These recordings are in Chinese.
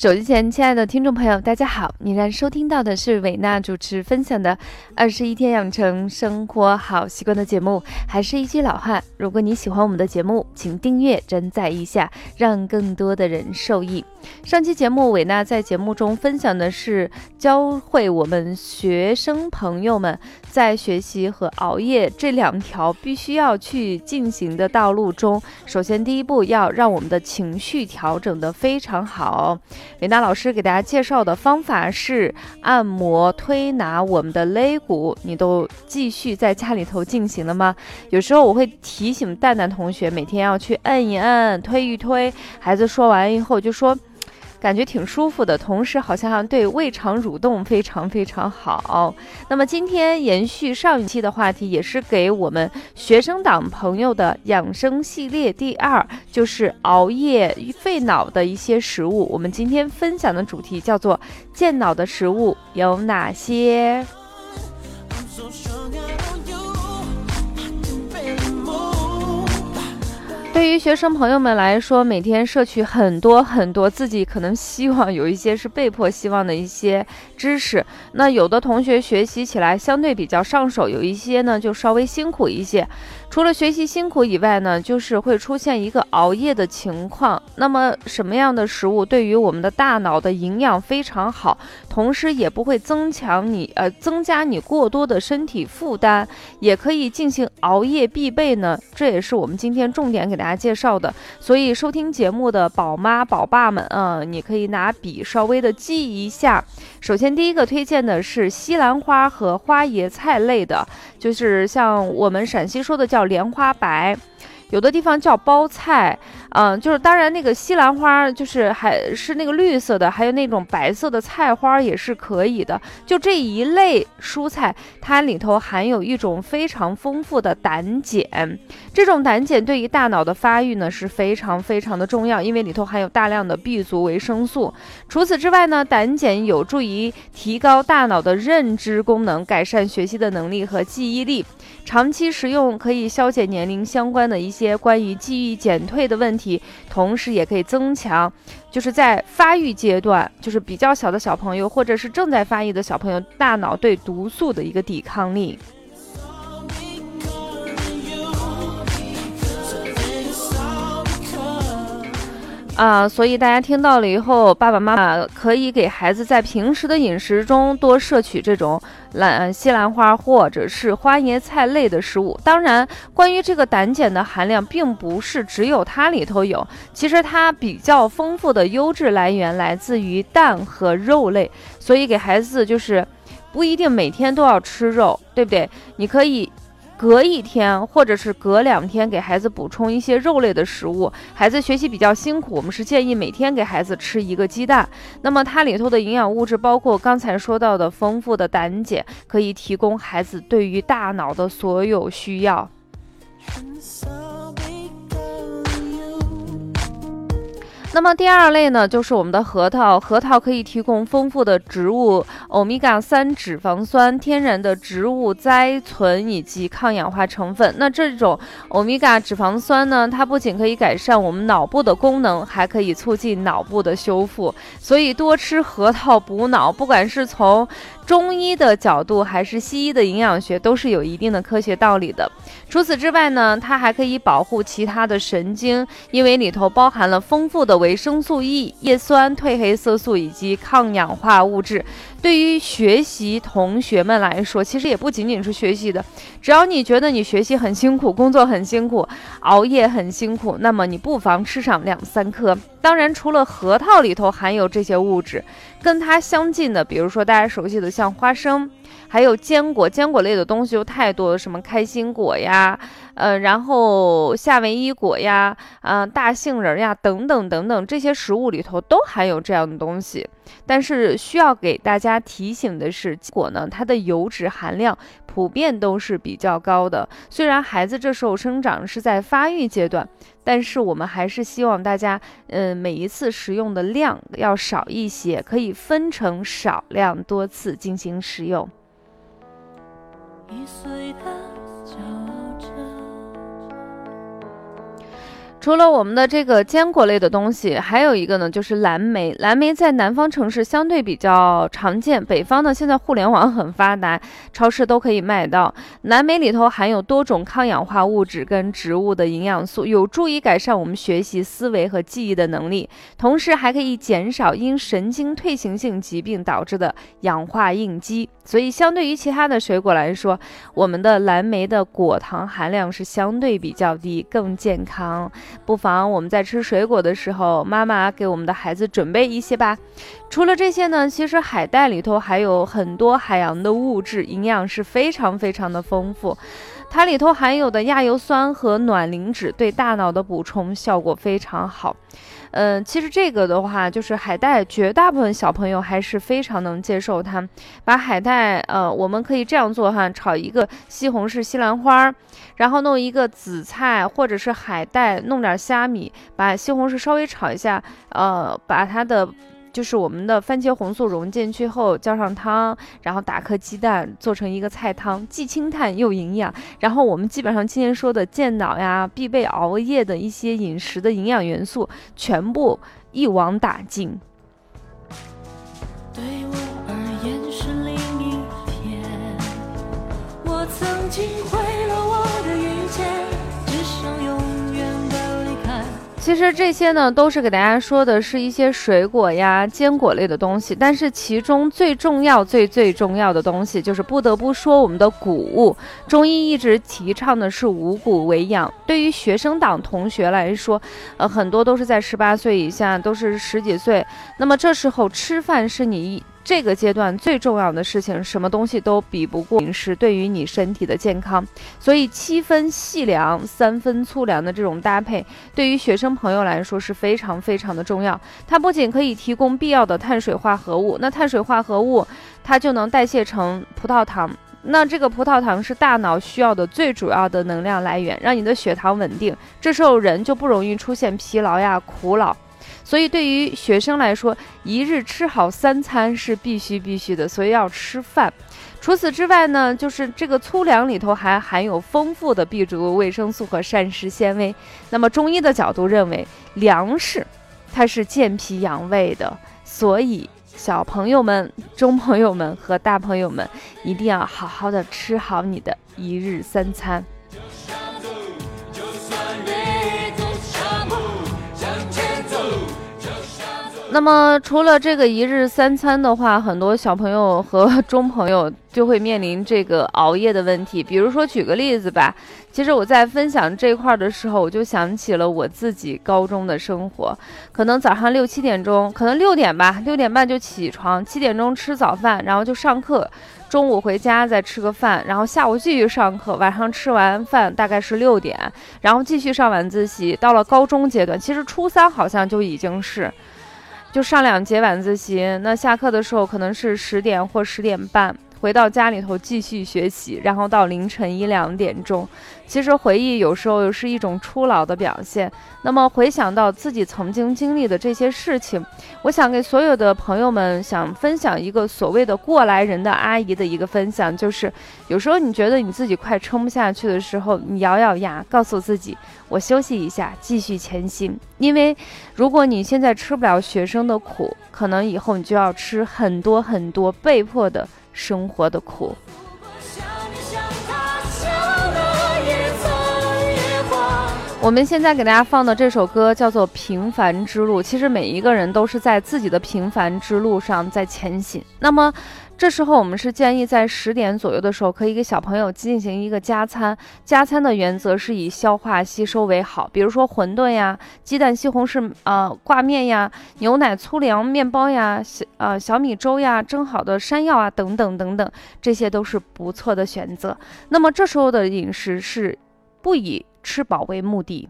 手机前，亲爱的听众朋友，大家好！你在收听到的是伟娜主持分享的《二十一天养成生活好习惯》的节目。还是一句老话，如果你喜欢我们的节目，请订阅、转载一下，让更多的人受益。上期节目，伟娜在节目中分享的是教会我们学生朋友们在学习和熬夜这两条必须要去进行的道路中，首先第一步要让我们的情绪调整得非常好。维娜老师给大家介绍的方法是按摩推拿我们的肋骨，你都继续在家里头进行了吗？有时候我会提醒蛋蛋同学每天要去摁一摁、推一推。孩子说完以后就说。感觉挺舒服的，同时好像对胃肠蠕动非常非常好。那么今天延续上一期的话题，也是给我们学生党朋友的养生系列第二，就是熬夜费脑的一些食物。我们今天分享的主题叫做健脑的食物有哪些？学生朋友们来说，每天摄取很多很多自己可能希望有一些是被迫希望的一些知识，那有的同学学习起来相对比较上手，有一些呢就稍微辛苦一些。除了学习辛苦以外呢，就是会出现一个熬夜的情况。那么什么样的食物对于我们的大脑的营养非常好，同时也不会增强你呃增加你过多的身体负担，也可以进行熬夜必备呢？这也是我们今天重点给大家介绍的。所以收听节目的宝妈宝爸们啊，你可以拿笔稍微的记一下。首先第一个推荐的是西兰花和花椰菜类的，就是像我们陕西说的叫。莲花白。有的地方叫包菜，嗯，就是当然那个西兰花就是还是那个绿色的，还有那种白色的菜花也是可以的。就这一类蔬菜，它里头含有一种非常丰富的胆碱，这种胆碱对于大脑的发育呢是非常非常的重要，因为里头含有大量的 B 族维生素。除此之外呢，胆碱有助于提高大脑的认知功能，改善学习的能力和记忆力。长期食用可以消解年龄相关的一。些关于记忆减退的问题，同时也可以增强，就是在发育阶段，就是比较小的小朋友，或者是正在发育的小朋友，大脑对毒素的一个抵抗力。啊，所以大家听到了以后，爸爸妈妈可以给孩子在平时的饮食中多摄取这种兰西兰花或者是花椰菜类的食物。当然，关于这个胆碱的含量，并不是只有它里头有，其实它比较丰富的优质来源来自于蛋和肉类。所以给孩子就是不一定每天都要吃肉，对不对？你可以。隔一天或者是隔两天给孩子补充一些肉类的食物。孩子学习比较辛苦，我们是建议每天给孩子吃一个鸡蛋。那么它里头的营养物质包括刚才说到的丰富的胆碱，可以提供孩子对于大脑的所有需要。那么第二类呢，就是我们的核桃。核桃可以提供丰富的植物欧米伽三脂肪酸、天然的植物甾醇以及抗氧化成分。那这种欧米伽脂肪酸呢，它不仅可以改善我们脑部的功能，还可以促进脑部的修复。所以多吃核桃补脑，不管是从中医的角度还是西医的营养学，都是有一定的科学道理的。除此之外呢，它还可以保护其他的神经，因为里头包含了丰富的维生素 E、叶酸、褪黑色素以及抗氧化物质。对于学习同学们来说，其实也不仅仅是学习的。只要你觉得你学习很辛苦，工作很辛苦，熬夜很辛苦，那么你不妨吃上两三颗。当然，除了核桃里头含有这些物质，跟它相近的，比如说大家熟悉的像花生。还有坚果，坚果类的东西又太多了，什么开心果呀，呃，然后夏威夷果呀，啊，大杏仁呀，等等等等这些食物里头都含有这样的东西。但是需要给大家提醒的是，果呢，它的油脂含量普遍都是比较高的。虽然孩子这时候生长是在发育阶段，但是我们还是希望大家，嗯，每一次食用的量要少一些，可以分成少量多次进行食用。易碎的骄傲着除了我们的这个坚果类的东西，还有一个呢，就是蓝莓。蓝莓在南方城市相对比较常见，北方呢现在互联网很发达，超市都可以买到。蓝莓里头含有多种抗氧化物质跟植物的营养素，有助于改善我们学习、思维和记忆的能力，同时还可以减少因神经退行性疾病导致的氧化应激。所以，相对于其他的水果来说，我们的蓝莓的果糖含量是相对比较低，更健康。不妨我们在吃水果的时候，妈妈给我们的孩子准备一些吧。除了这些呢，其实海带里头还有很多海洋的物质，营养是非常非常的丰富。它里头含有的亚油酸和卵磷脂对大脑的补充效果非常好。嗯，其实这个的话，就是海带，绝大部分小朋友还是非常能接受它。把海带，呃，我们可以这样做哈，炒一个西红柿、西兰花，然后弄一个紫菜或者是海带，弄点虾米，把西红柿稍微炒一下，呃，把它的。就是我们的番茄红素融进去后，浇上汤，然后打颗鸡蛋，做成一个菜汤，既清淡又营养。然后我们基本上今天说的健脑呀、必备熬夜的一些饮食的营养元素，全部一网打尽。对我而言是另一天，我曾经毁其实这些呢，都是给大家说的是一些水果呀、坚果类的东西。但是其中最重要、最最重要的东西，就是不得不说我们的谷物。中医一直提倡的是五谷为养。对于学生党同学来说，呃，很多都是在十八岁以下，都是十几岁。那么这时候吃饭是你。这个阶段最重要的事情，什么东西都比不过饮食对于你身体的健康。所以七分细粮、三分粗粮的这种搭配，对于学生朋友来说是非常非常的重要。它不仅可以提供必要的碳水化合物，那碳水化合物它就能代谢成葡萄糖。那这个葡萄糖是大脑需要的最主要的能量来源，让你的血糖稳定。这时候人就不容易出现疲劳呀、苦恼。所以，对于学生来说，一日吃好三餐是必须必须的，所以要吃饭。除此之外呢，就是这个粗粮里头还含有丰富的 B 族维生素和膳食纤维。那么，中医的角度认为，粮食它是健脾养胃的，所以小朋友们、中朋友们和大朋友们一定要好好的吃好你的一日三餐。那么，除了这个一日三餐的话，很多小朋友和 中朋友就会面临这个熬夜的问题。比如说，举个例子吧，其实我在分享这块儿的时候，我就想起了我自己高中的生活。可能早上六七点钟，可能六点吧，六点半就起床，七点钟吃早饭，然后就上课，中午回家再吃个饭，然后下午继续上课，晚上吃完饭大概是六点，然后继续上晚自习。到了高中阶段，其实初三好像就已经是。就上两节晚自习，那下课的时候可能是十点或十点半。回到家里头继续学习，然后到凌晨一两点钟。其实回忆有时候是一种初老的表现。那么回想到自己曾经经历的这些事情，我想给所有的朋友们想分享一个所谓的过来人的阿姨的一个分享，就是有时候你觉得你自己快撑不下去的时候，你咬咬牙，告诉自己我休息一下，继续前行。因为如果你现在吃不了学生的苦，可能以后你就要吃很多很多被迫的。生活的苦。我们现在给大家放的这首歌叫做《平凡之路》，其实每一个人都是在自己的平凡之路上在前行。那么。这时候我们是建议在十点左右的时候，可以给小朋友进行一个加餐。加餐的原则是以消化吸收为好，比如说馄饨呀、鸡蛋西红柿呃挂面呀、牛奶粗粮面包呀、小呃小米粥呀、蒸好的山药啊等等等等，这些都是不错的选择。那么这时候的饮食是不以吃饱为目的。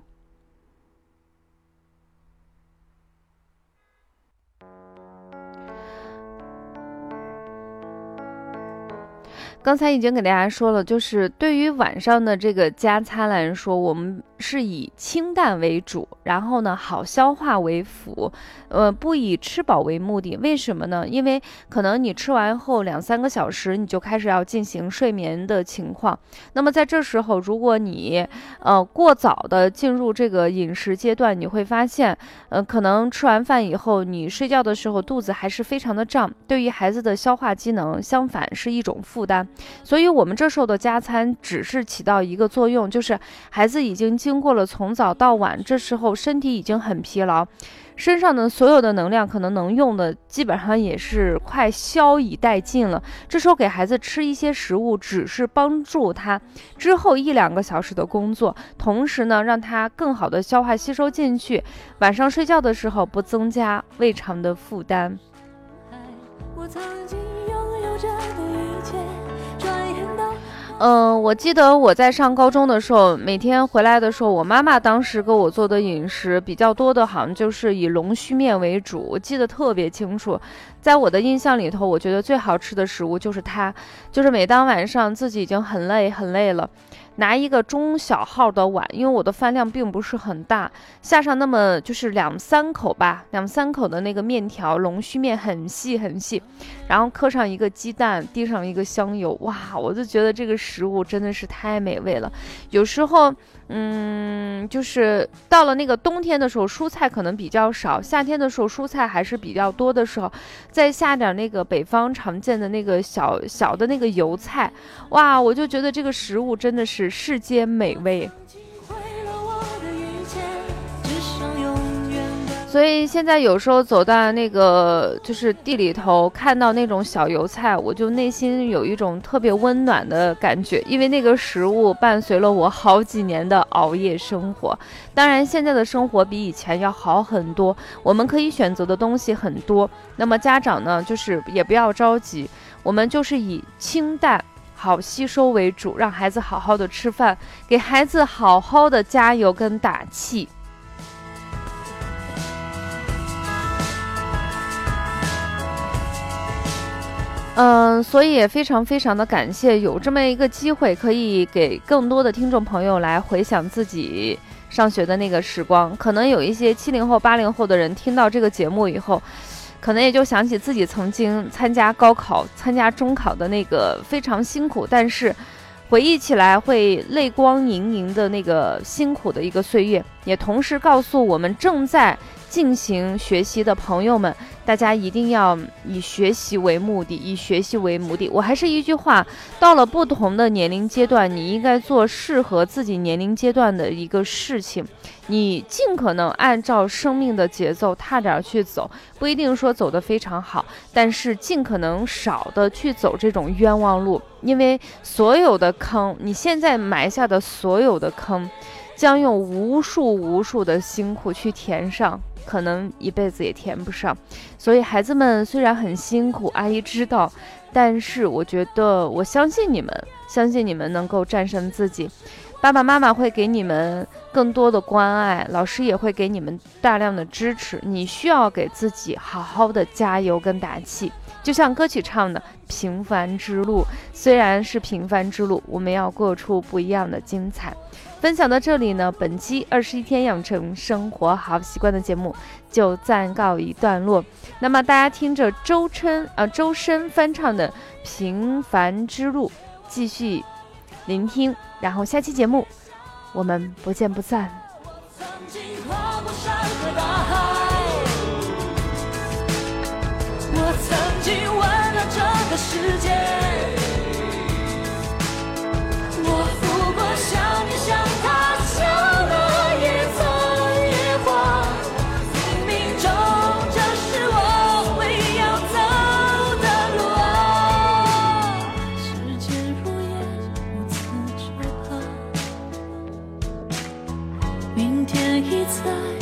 刚才已经给大家说了，就是对于晚上的这个加餐来说，我们是以清淡为主，然后呢好消化为辅，呃，不以吃饱为目的。为什么呢？因为可能你吃完后两三个小时，你就开始要进行睡眠的情况。那么在这时候，如果你呃过早的进入这个饮食阶段，你会发现，呃，可能吃完饭以后，你睡觉的时候肚子还是非常的胀，对于孩子的消化机能，相反是一种负担。所以，我们这时候的加餐只是起到一个作用，就是孩子已经进经过了从早到晚，这时候身体已经很疲劳，身上的所有的能量可能能用的基本上也是快消以殆尽了。这时候给孩子吃一些食物，只是帮助他之后一两个小时的工作，同时呢，让他更好的消化吸收进去，晚上睡觉的时候不增加胃肠的负担。我曾经嗯，我记得我在上高中的时候，每天回来的时候，我妈妈当时给我做的饮食比较多的，好像就是以龙须面为主，我记得特别清楚。在我的印象里头，我觉得最好吃的食物就是它，就是每当晚上自己已经很累很累了。拿一个中小号的碗，因为我的饭量并不是很大，下上那么就是两三口吧，两三口的那个面条，龙须面很细很细，然后磕上一个鸡蛋，滴上一个香油，哇，我就觉得这个食物真的是太美味了。有时候。嗯，就是到了那个冬天的时候，蔬菜可能比较少；夏天的时候，蔬菜还是比较多的时候，再下点那个北方常见的那个小小的那个油菜，哇，我就觉得这个食物真的是世间美味。所以现在有时候走到那个就是地里头，看到那种小油菜，我就内心有一种特别温暖的感觉，因为那个食物伴随了我好几年的熬夜生活。当然，现在的生活比以前要好很多，我们可以选择的东西很多。那么家长呢，就是也不要着急，我们就是以清淡、好吸收为主，让孩子好好的吃饭，给孩子好好的加油跟打气。嗯，所以也非常非常的感谢有这么一个机会，可以给更多的听众朋友来回想自己上学的那个时光。可能有一些七零后、八零后的人听到这个节目以后，可能也就想起自己曾经参加高考、参加中考的那个非常辛苦，但是回忆起来会泪光盈盈的那个辛苦的一个岁月，也同时告诉我们正在。进行学习的朋友们，大家一定要以学习为目的，以学习为目的。我还是一句话，到了不同的年龄阶段，你应该做适合自己年龄阶段的一个事情。你尽可能按照生命的节奏踏点去走，不一定说走得非常好，但是尽可能少的去走这种冤枉路，因为所有的坑，你现在埋下的所有的坑，将用无数无数的辛苦去填上。可能一辈子也填不上，所以孩子们虽然很辛苦，阿姨知道，但是我觉得我相信你们，相信你们能够战胜自己。爸爸妈妈会给你们更多的关爱，老师也会给你们大量的支持。你需要给自己好好的加油跟打气，就像歌曲唱的《平凡之路》，虽然是平凡之路，我们要过出不一样的精彩。分享到这里呢，本期二十一天养成生活好习惯的节目就暂告一段落。那么大家听着周琛啊周深翻唱的《平凡之路》，继续聆听，然后下期节目我们不见不散。我曾经温暖这个世界。已在。